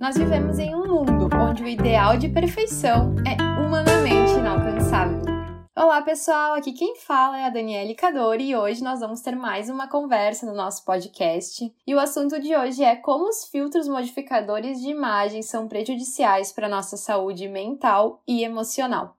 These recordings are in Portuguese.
Nós vivemos em um mundo onde o ideal de perfeição é humanamente inalcançável. Olá pessoal, aqui quem fala é a Daniele Cadori e hoje nós vamos ter mais uma conversa no nosso podcast. E o assunto de hoje é como os filtros modificadores de imagem são prejudiciais para a nossa saúde mental e emocional.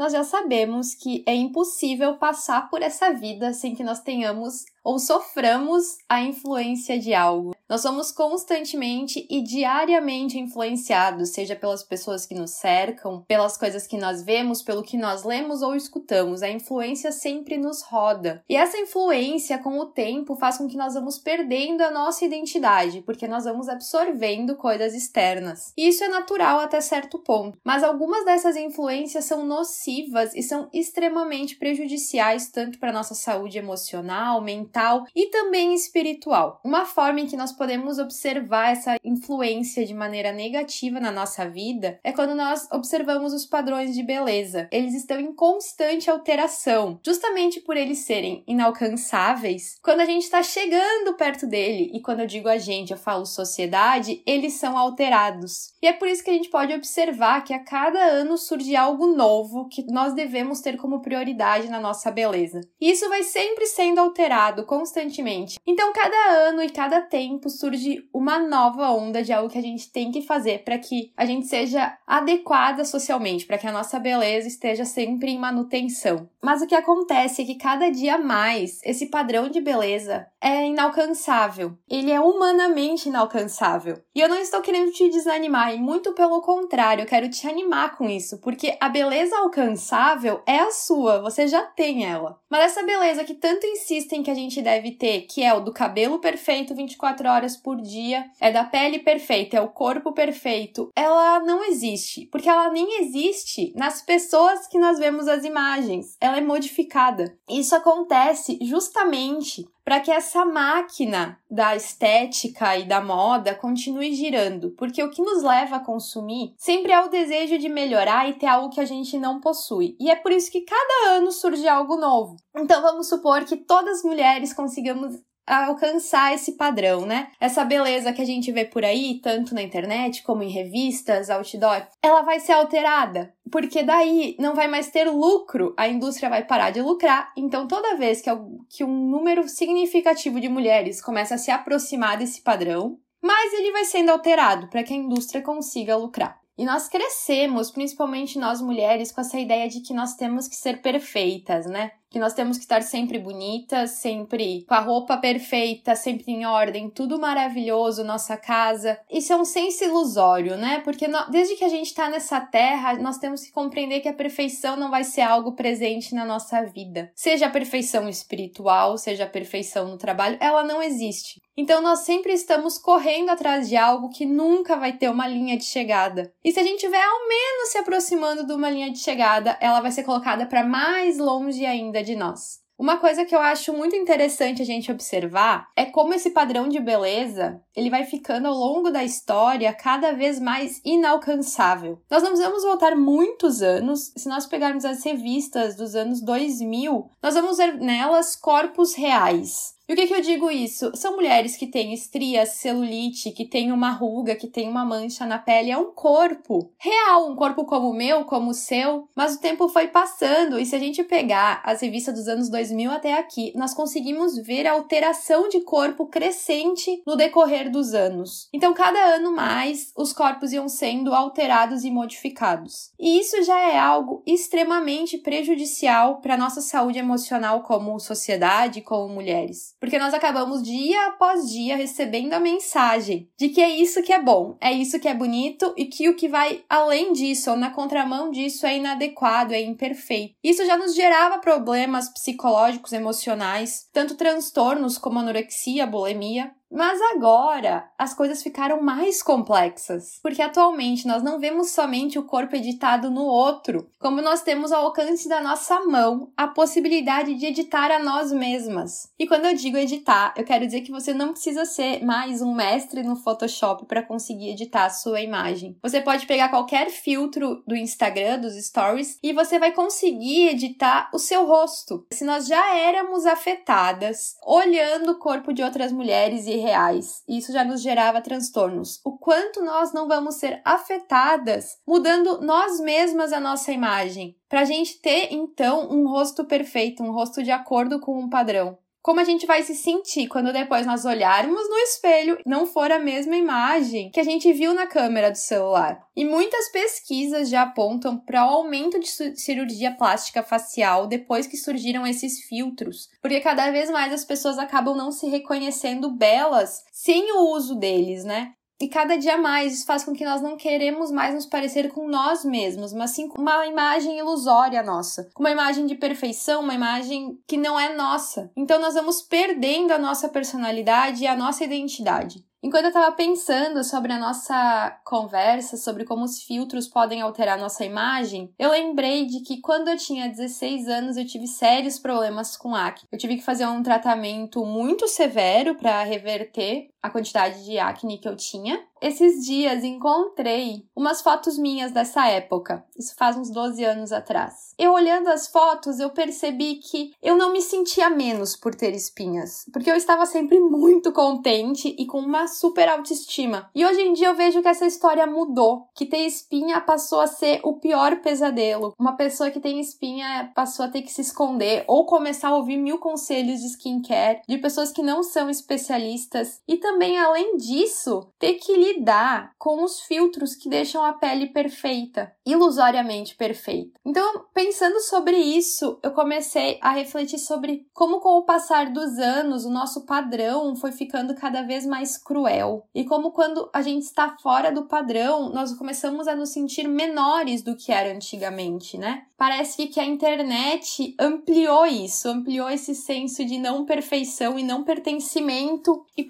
Nós já sabemos que é impossível passar por essa vida sem que nós tenhamos ou soframos a influência de algo. Nós somos constantemente e diariamente influenciados, seja pelas pessoas que nos cercam, pelas coisas que nós vemos, pelo que nós lemos ou escutamos. A influência sempre nos roda. E essa influência, com o tempo, faz com que nós vamos perdendo a nossa identidade, porque nós vamos absorvendo coisas externas. E isso é natural até certo ponto. Mas algumas dessas influências são nocivas e são extremamente prejudiciais tanto para nossa saúde emocional, mental e também espiritual. Uma forma em que nós podemos observar essa influência de maneira negativa na nossa vida é quando nós observamos os padrões de beleza. Eles estão em constante alteração, justamente por eles serem inalcançáveis. Quando a gente está chegando perto dele, e quando eu digo a gente, eu falo sociedade, eles são alterados. E é por isso que a gente pode observar que a cada ano surge algo novo que nós devemos ter como prioridade na nossa beleza. E isso vai sempre sendo alterado constantemente. Então, cada ano e cada tempo surge uma nova onda de algo que a gente tem que fazer para que a gente seja adequada socialmente, para que a nossa beleza esteja sempre em manutenção. Mas o que acontece é que cada dia mais esse padrão de beleza é inalcançável. Ele é humanamente inalcançável. E eu não estou querendo te desanimar, e muito pelo contrário, eu quero te animar com isso, porque a beleza alcançável é a sua, você já tem ela. Mas essa beleza que tanto insistem que a gente deve ter, que é o do cabelo perfeito 24 horas por dia, é da pele perfeita, é o corpo perfeito, ela não existe, porque ela nem existe nas pessoas que nós vemos as imagens. Ela é modificada. Isso acontece justamente para que essa máquina da estética e da moda continue girando, porque o que nos leva a consumir sempre é o desejo de melhorar e ter algo que a gente não possui. E é por isso que cada ano surge algo novo. Então vamos supor que todas as mulheres consigamos alcançar esse padrão, né? Essa beleza que a gente vê por aí, tanto na internet como em revistas, outdoor, ela vai ser alterada, porque daí não vai mais ter lucro, a indústria vai parar de lucrar. Então, toda vez que, um número significativo de mulheres começa a se aproximar desse padrão, mais ele vai sendo alterado para que a indústria consiga lucrar. E nós crescemos, principalmente nós mulheres, com essa ideia de que nós temos que ser perfeitas, né? Que nós temos que estar sempre bonitas, sempre com a roupa perfeita, sempre em ordem, tudo maravilhoso, nossa casa. Isso é um senso ilusório, né? Porque desde que a gente está nessa terra, nós temos que compreender que a perfeição não vai ser algo presente na nossa vida. Seja a perfeição espiritual, seja a perfeição no trabalho, ela não existe. Então nós sempre estamos correndo atrás de algo que nunca vai ter uma linha de chegada. E se a gente estiver ao menos se aproximando de uma linha de chegada, ela vai ser colocada para mais longe ainda de nós. Uma coisa que eu acho muito interessante a gente observar é como esse padrão de beleza, ele vai ficando ao longo da história cada vez mais inalcançável. Nós não precisamos voltar muitos anos, se nós pegarmos as revistas dos anos 2000, nós vamos ver nelas corpos reais. E o que, que eu digo isso? São mulheres que têm estrias, celulite, que têm uma ruga, que têm uma mancha na pele. É um corpo real, um corpo como o meu, como o seu. Mas o tempo foi passando e se a gente pegar as revistas dos anos 2000 até aqui, nós conseguimos ver a alteração de corpo crescente no decorrer dos anos. Então, cada ano mais, os corpos iam sendo alterados e modificados. E isso já é algo extremamente prejudicial para nossa saúde emocional como sociedade, como mulheres. Porque nós acabamos dia após dia recebendo a mensagem de que é isso que é bom, é isso que é bonito e que o que vai além disso ou na contramão disso é inadequado, é imperfeito. Isso já nos gerava problemas psicológicos, emocionais, tanto transtornos como anorexia, bulimia, mas agora as coisas ficaram mais complexas, porque atualmente nós não vemos somente o corpo editado no outro, como nós temos ao alcance da nossa mão a possibilidade de editar a nós mesmas. E quando eu digo editar, eu quero dizer que você não precisa ser mais um mestre no Photoshop para conseguir editar a sua imagem. Você pode pegar qualquer filtro do Instagram, dos stories, e você vai conseguir editar o seu rosto. Se nós já éramos afetadas olhando o corpo de outras mulheres e irreais e isso já nos gerava transtornos. O quanto nós não vamos ser afetadas mudando nós mesmas a nossa imagem, para a gente ter então um rosto perfeito, um rosto de acordo com um padrão como a gente vai se sentir quando depois nós olharmos no espelho não for a mesma imagem que a gente viu na câmera do celular. E muitas pesquisas já apontam para o aumento de cirurgia plástica facial depois que surgiram esses filtros, porque cada vez mais as pessoas acabam não se reconhecendo belas sem o uso deles, né? E cada dia mais isso faz com que nós não queremos mais nos parecer com nós mesmos, mas sim com uma imagem ilusória nossa, com uma imagem de perfeição, uma imagem que não é nossa. Então nós vamos perdendo a nossa personalidade e a nossa identidade. Enquanto eu estava pensando sobre a nossa conversa, sobre como os filtros podem alterar nossa imagem, eu lembrei de que quando eu tinha 16 anos eu tive sérios problemas com acne. Eu tive que fazer um tratamento muito severo para reverter a quantidade de acne que eu tinha. Esses dias encontrei umas fotos minhas dessa época. Isso faz uns 12 anos atrás. Eu olhando as fotos, eu percebi que eu não me sentia menos por ter espinhas, porque eu estava sempre muito contente e com uma super autoestima. E hoje em dia eu vejo que essa história mudou, que ter espinha passou a ser o pior pesadelo. Uma pessoa que tem espinha passou a ter que se esconder ou começar a ouvir mil conselhos de skincare de pessoas que não são especialistas e também além disso, ter que lidar com os filtros que deixam a pele perfeita, ilusoriamente perfeita. Então, pensando sobre isso, eu comecei a refletir sobre como com o passar dos anos o nosso padrão foi ficando cada vez mais cruel. E como quando a gente está fora do padrão, nós começamos a nos sentir menores do que era antigamente, né? Parece que a internet ampliou isso, ampliou esse senso de não perfeição e não pertencimento. E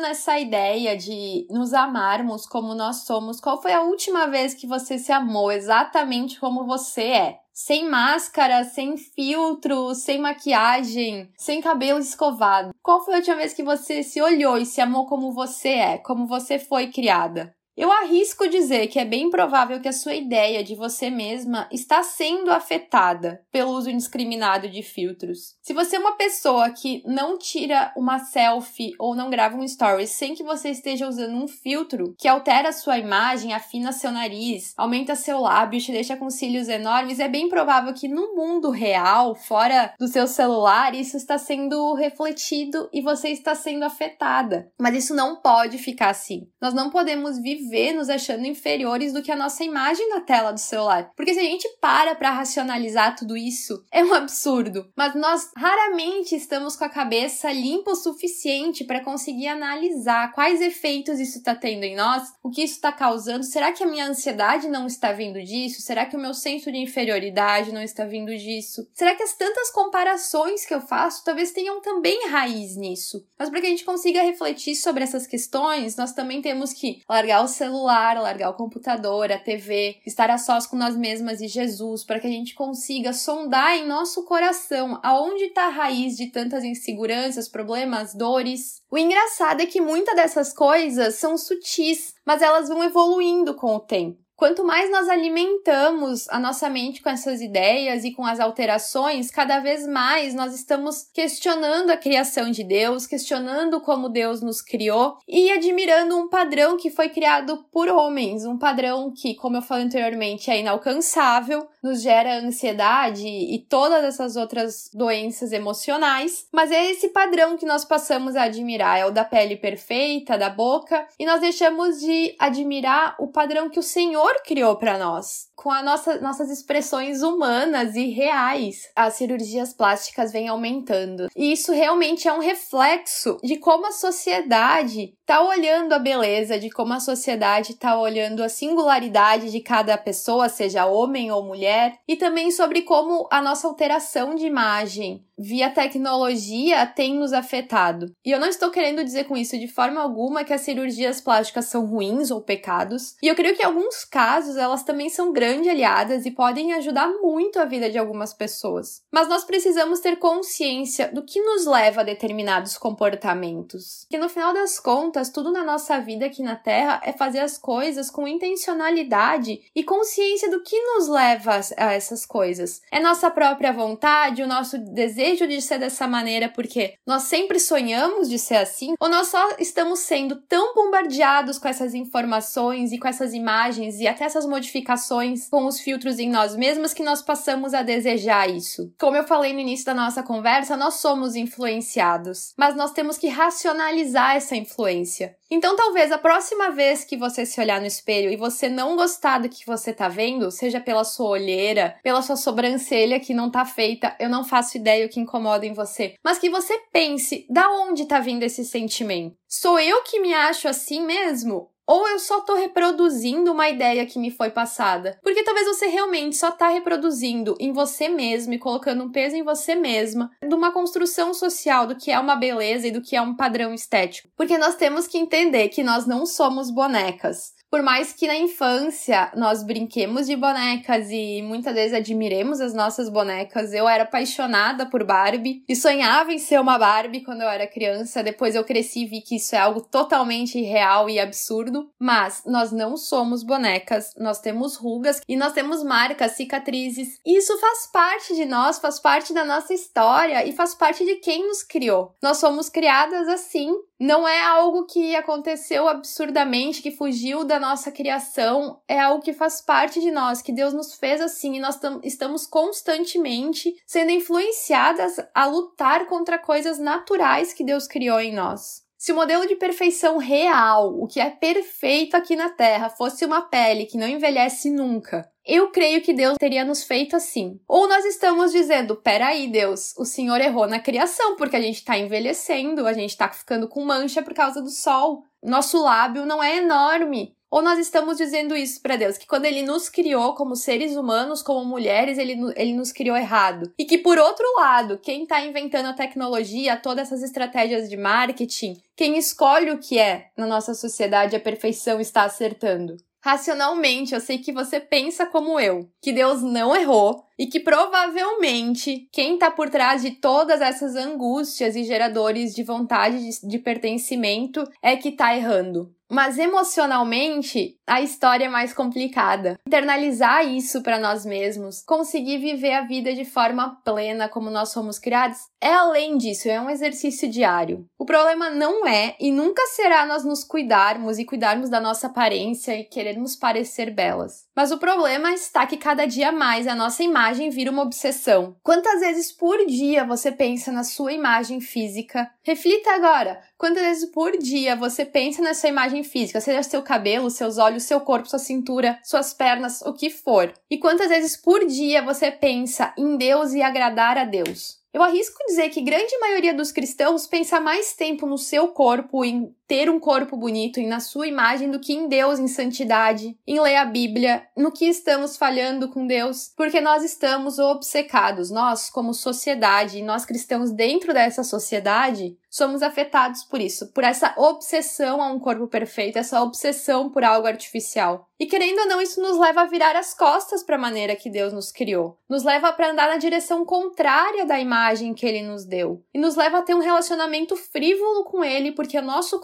nessa ideia de nos amarmos como nós somos, qual foi a última vez que você se amou exatamente como você é? sem máscara, sem filtro, sem maquiagem, sem cabelo escovado. Qual foi a última vez que você se olhou e se amou como você é, como você foi criada? Eu arrisco dizer que é bem provável que a sua ideia de você mesma está sendo afetada pelo uso indiscriminado de filtros. Se você é uma pessoa que não tira uma selfie ou não grava um story sem que você esteja usando um filtro que altera a sua imagem, afina seu nariz, aumenta seu lábio, te deixa com cílios enormes, é bem provável que no mundo real, fora do seu celular, isso está sendo refletido e você está sendo afetada. Mas isso não pode ficar assim. Nós não podemos viver vê nos achando inferiores do que a nossa imagem na tela do celular. Porque se a gente para para racionalizar tudo isso, é um absurdo. Mas nós raramente estamos com a cabeça limpa o suficiente para conseguir analisar quais efeitos isso está tendo em nós, o que isso está causando. Será que a minha ansiedade não está vindo disso? Será que o meu senso de inferioridade não está vindo disso? Será que as tantas comparações que eu faço talvez tenham também raiz nisso? Mas para que a gente consiga refletir sobre essas questões, nós também temos que largar o celular, largar o computador, a TV, estar a sós com nós mesmas e Jesus, para que a gente consiga sondar em nosso coração aonde está a raiz de tantas inseguranças, problemas, dores. O engraçado é que muitas dessas coisas são sutis, mas elas vão evoluindo com o tempo. Quanto mais nós alimentamos a nossa mente com essas ideias e com as alterações, cada vez mais nós estamos questionando a criação de Deus, questionando como Deus nos criou e admirando um padrão que foi criado por homens, um padrão que, como eu falei anteriormente, é inalcançável, nos gera ansiedade e todas essas outras doenças emocionais, mas é esse padrão que nós passamos a admirar, é o da pele perfeita, da boca, e nós deixamos de admirar o padrão que o Senhor criou para nós, com as nossa, nossas expressões humanas e reais. As cirurgias plásticas vêm aumentando. E isso realmente é um reflexo de como a sociedade está olhando a beleza, de como a sociedade está olhando a singularidade de cada pessoa, seja homem ou mulher, e também sobre como a nossa alteração de imagem via tecnologia tem nos afetado. E eu não estou querendo dizer com isso de forma alguma que as cirurgias plásticas são ruins ou pecados. E eu creio que em alguns casos elas também são grandes aliadas e podem ajudar muito a vida de algumas pessoas. Mas nós precisamos ter consciência do que nos leva a determinados comportamentos. Que no final das contas, tudo na nossa vida aqui na Terra é fazer as coisas com intencionalidade e consciência do que nos leva a, a essas coisas? É nossa própria vontade, o nosso desejo de ser dessa maneira porque nós sempre sonhamos de ser assim? Ou nós só estamos sendo tão bombardeados com essas informações e com essas imagens e até essas modificações com os filtros em nós mesmos que nós passamos a desejar isso? Como eu falei no início da nossa conversa, nós somos influenciados, mas nós temos que racionalizar essa influência. Então, talvez a próxima vez que você se olhar no espelho e você não gostar do que você tá vendo, seja pela sua olheira, pela sua sobrancelha que não tá feita, eu não faço ideia o que incomoda em você, mas que você pense da onde tá vindo esse sentimento. Sou eu que me acho assim mesmo? Ou eu só tô reproduzindo uma ideia que me foi passada? Porque talvez você realmente só tá reproduzindo em você mesmo e colocando um peso em você mesma de uma construção social do que é uma beleza e do que é um padrão estético. Porque nós temos que entender que nós não somos bonecas. Por mais que na infância nós brinquemos de bonecas e muitas vezes admiremos as nossas bonecas, eu era apaixonada por Barbie e sonhava em ser uma Barbie quando eu era criança. Depois eu cresci e vi que isso é algo totalmente irreal e absurdo. Mas nós não somos bonecas, nós temos rugas e nós temos marcas, cicatrizes. Isso faz parte de nós, faz parte da nossa história e faz parte de quem nos criou. Nós somos criadas assim não é algo que aconteceu absurdamente, que fugiu da nossa criação, é algo que faz parte de nós, que Deus nos fez assim e nós estamos constantemente sendo influenciadas a lutar contra coisas naturais que Deus criou em nós. Se o modelo de perfeição real, o que é perfeito aqui na Terra, fosse uma pele que não envelhece nunca, eu creio que Deus teria nos feito assim. Ou nós estamos dizendo, peraí, Deus, o Senhor errou na criação, porque a gente está envelhecendo, a gente está ficando com mancha por causa do sol. Nosso lábio não é enorme. Ou nós estamos dizendo isso para Deus, que quando Ele nos criou como seres humanos, como mulheres, Ele, ele nos criou errado. E que, por outro lado, quem está inventando a tecnologia, todas essas estratégias de marketing, quem escolhe o que é na nossa sociedade a perfeição está acertando. Racionalmente, eu sei que você pensa como eu, que Deus não errou e que provavelmente quem está por trás de todas essas angústias e geradores de vontade de, de pertencimento é que está errando. Mas emocionalmente, a história é mais complicada. Internalizar isso para nós mesmos, conseguir viver a vida de forma plena como nós somos criados, é além disso, é um exercício diário. O problema não é e nunca será nós nos cuidarmos e cuidarmos da nossa aparência e querermos parecer belas. Mas o problema está que cada dia mais a nossa imagem vira uma obsessão. Quantas vezes por dia você pensa na sua imagem física? Reflita agora. Quantas vezes por dia você pensa na sua imagem física, seja seu cabelo, seus olhos, seu corpo, sua cintura, suas pernas, o que for? E quantas vezes por dia você pensa em Deus e agradar a Deus? Eu arrisco dizer que grande maioria dos cristãos pensa mais tempo no seu corpo, em ter um corpo bonito e na sua imagem do que em Deus, em santidade, em ler a Bíblia, no que estamos falhando com Deus, porque nós estamos obcecados, nós como sociedade, nós cristãos dentro dessa sociedade, somos afetados por isso, por essa obsessão a um corpo perfeito, essa obsessão por algo artificial. E querendo ou não, isso nos leva a virar as costas para a maneira que Deus nos criou. Nos leva para andar na direção contrária da imagem que ele nos deu. E nos leva a ter um relacionamento frívolo com ele, porque o nosso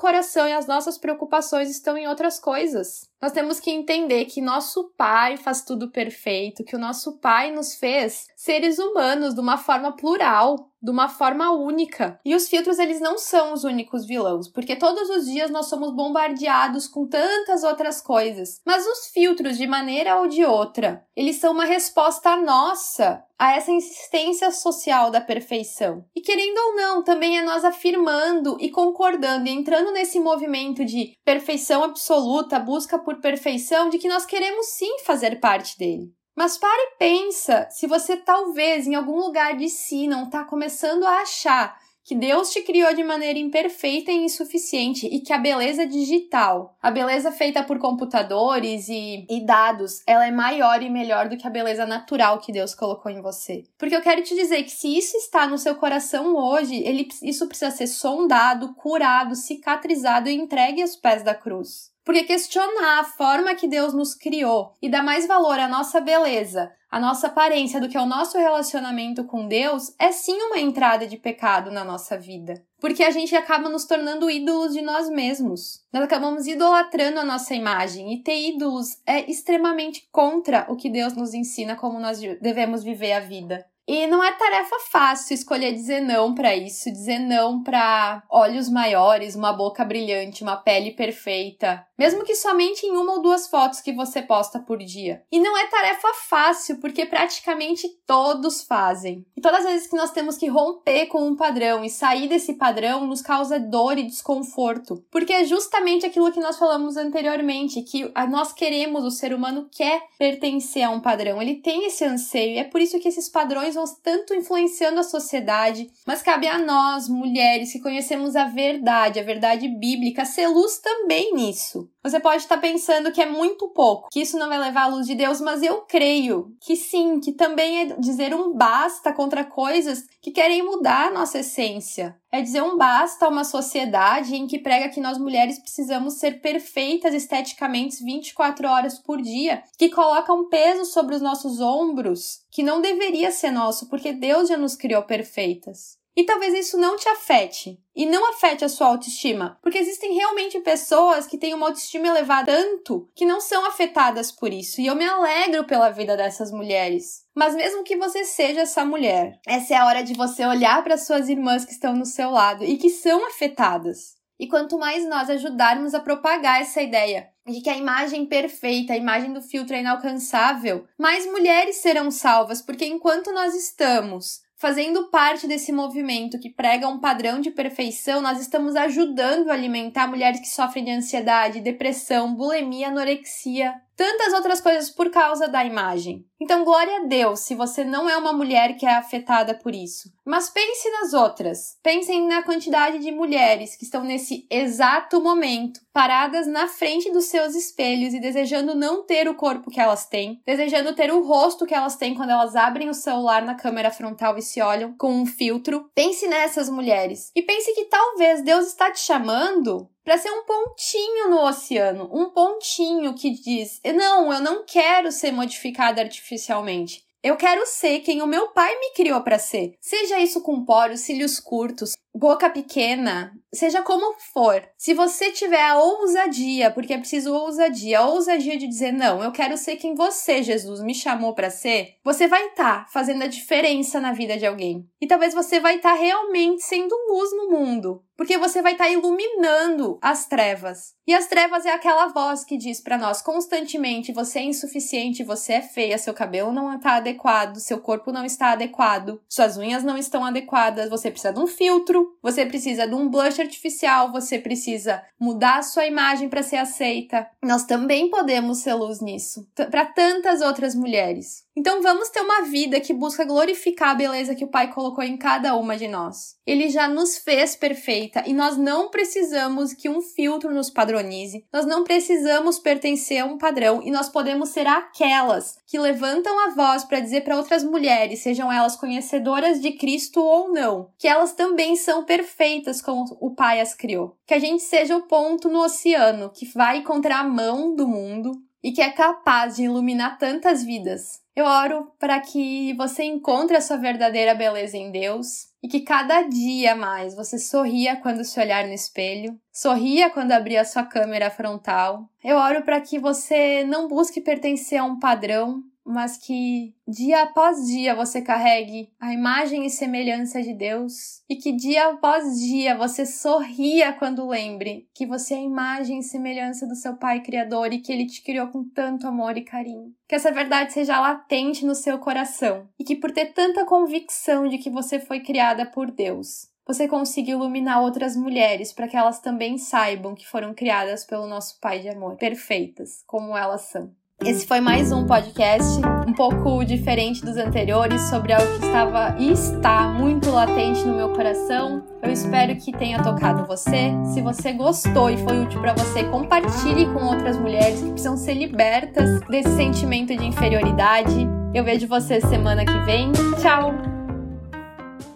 e as nossas preocupações estão em outras coisas. Nós temos que entender que nosso Pai faz tudo perfeito, que o nosso Pai nos fez seres humanos de uma forma plural, de uma forma única. E os filtros, eles não são os únicos vilões, porque todos os dias nós somos bombardeados com tantas outras coisas. Mas os filtros, de maneira ou de outra, eles são uma resposta nossa a essa insistência social da perfeição. E querendo ou não, também é nós afirmando e concordando e entrando nesse movimento de perfeição absoluta, busca por perfeição, de que nós queremos sim fazer parte dele. Mas para e pensa se você talvez em algum lugar de si não está começando a achar que Deus te criou de maneira imperfeita e insuficiente e que a beleza digital, a beleza feita por computadores e, e, dados, ela é maior e melhor do que a beleza natural que Deus colocou em você. Porque eu quero te dizer que se isso está no seu coração hoje, ele, isso precisa ser sondado, curado, cicatrizado e entregue aos pés da cruz. Porque questionar a forma que Deus nos criou e dar mais valor à nossa beleza, à nossa aparência do que ao nosso relacionamento com Deus é sim uma entrada de pecado na nossa vida. porque a gente acaba nos tornando ídolos de nós mesmos. Nós acabamos idolatrando a nossa imagem e ter ídolos é extremamente contra o que Deus nos ensina como nós devemos viver a vida. E não é tarefa fácil escolher dizer não para isso, dizer não para olhos maiores, uma boca brilhante, uma pele perfeita, mesmo que somente em uma ou duas fotos que você posta por dia. E não é tarefa fácil, porque praticamente todos fazem. E todas as vezes que nós temos que romper com um padrão e sair desse padrão nos causa dor e desconforto, porque é justamente aquilo que nós falamos anteriormente, que nós queremos, o ser humano quer pertencer a um padrão, ele tem esse anseio, e é por isso que esses padrões vão tanto influenciando a sociedade, mas cabe a nós, mulheres, que conhecemos a verdade, a verdade bíblica, ser luz também nisso. Você pode estar pensando que é muito pouco, que isso não vai levar à luz de Deus, mas eu creio que sim, que também é dizer um basta contra coisas que querem mudar a nossa essência. É dizer um basta a uma sociedade em que prega que nós mulheres precisamos ser perfeitas esteticamente 24 horas por dia, que coloca um peso sobre os nossos ombros que não deveria ser nosso, porque Deus já nos criou perfeitas. E talvez isso não te afete. E não afete a sua autoestima. Porque existem realmente pessoas que têm uma autoestima elevada tanto que não são afetadas por isso. E eu me alegro pela vida dessas mulheres. Mas mesmo que você seja essa mulher, essa é a hora de você olhar para suas irmãs que estão no seu lado e que são afetadas. E quanto mais nós ajudarmos a propagar essa ideia de que a imagem perfeita, a imagem do filtro é inalcançável, mais mulheres serão salvas, porque enquanto nós estamos fazendo parte desse movimento que prega um padrão de perfeição, nós estamos ajudando a alimentar mulheres que sofrem de ansiedade, depressão, bulimia, anorexia, tantas outras coisas por causa da imagem. Então, glória a Deus se você não é uma mulher que é afetada por isso. Mas pense nas outras. Pensem na quantidade de mulheres que estão nesse exato momento paradas na frente dos seus espelhos e desejando não ter o corpo que elas têm, desejando ter o rosto que elas têm quando elas abrem o celular na câmera frontal e se olham com um filtro. Pense nessas mulheres e pense que talvez Deus está te chamando para ser um pontinho no oceano, um pontinho que diz: "Não, eu não quero ser modificada artificialmente. Eu quero ser quem o meu pai me criou para ser. Seja isso com poros, cílios curtos, boca pequena, seja como for. Se você tiver a ousadia, porque é preciso ousadia, a ousadia de dizer não, eu quero ser quem você, Jesus, me chamou para ser, você vai estar tá fazendo a diferença na vida de alguém. E talvez você vai estar tá realmente sendo luz no mundo, porque você vai estar tá iluminando as trevas. E as trevas é aquela voz que diz para nós constantemente: você é insuficiente, você é feia, seu cabelo não está adequado, seu corpo não está adequado, suas unhas não estão adequadas, você precisa de um filtro, você precisa de um blush artificial, você precisa mudar a sua imagem para ser aceita. Nós também podemos ser luz nisso, para tantas outras mulheres. Então vamos ter uma vida que busca glorificar a beleza que o Pai colocou em cada uma de nós. Ele já nos fez perfeita e nós não precisamos que um filtro nos padronize, nós não precisamos pertencer a um padrão e nós podemos ser aquelas que levantam a voz para dizer para outras mulheres, sejam elas conhecedoras de Cristo ou não, que elas também são perfeitas como o Pai as criou. Que a gente seja o ponto no oceano que vai contra a mão do mundo e que é capaz de iluminar tantas vidas. Eu oro para que você encontre a sua verdadeira beleza em Deus e que cada dia mais você sorria quando se olhar no espelho, sorria quando abrir a sua câmera frontal. Eu oro para que você não busque pertencer a um padrão, mas que dia após dia você carregue a imagem e semelhança de Deus e que dia após dia você sorria quando lembre que você é a imagem e semelhança do seu Pai Criador e que Ele te criou com tanto amor e carinho. Que essa verdade seja latente no seu coração e que por ter tanta convicção de que você foi criada por Deus, você consiga iluminar outras mulheres para que elas também saibam que foram criadas pelo nosso Pai de amor, perfeitas como elas são. Esse foi mais um podcast, um pouco diferente dos anteriores, sobre algo que estava e está muito latente no meu coração. Eu espero que tenha tocado você. Se você gostou e foi útil para você, compartilhe com outras mulheres que precisam ser libertas desse sentimento de inferioridade. Eu vejo você semana que vem. Tchau!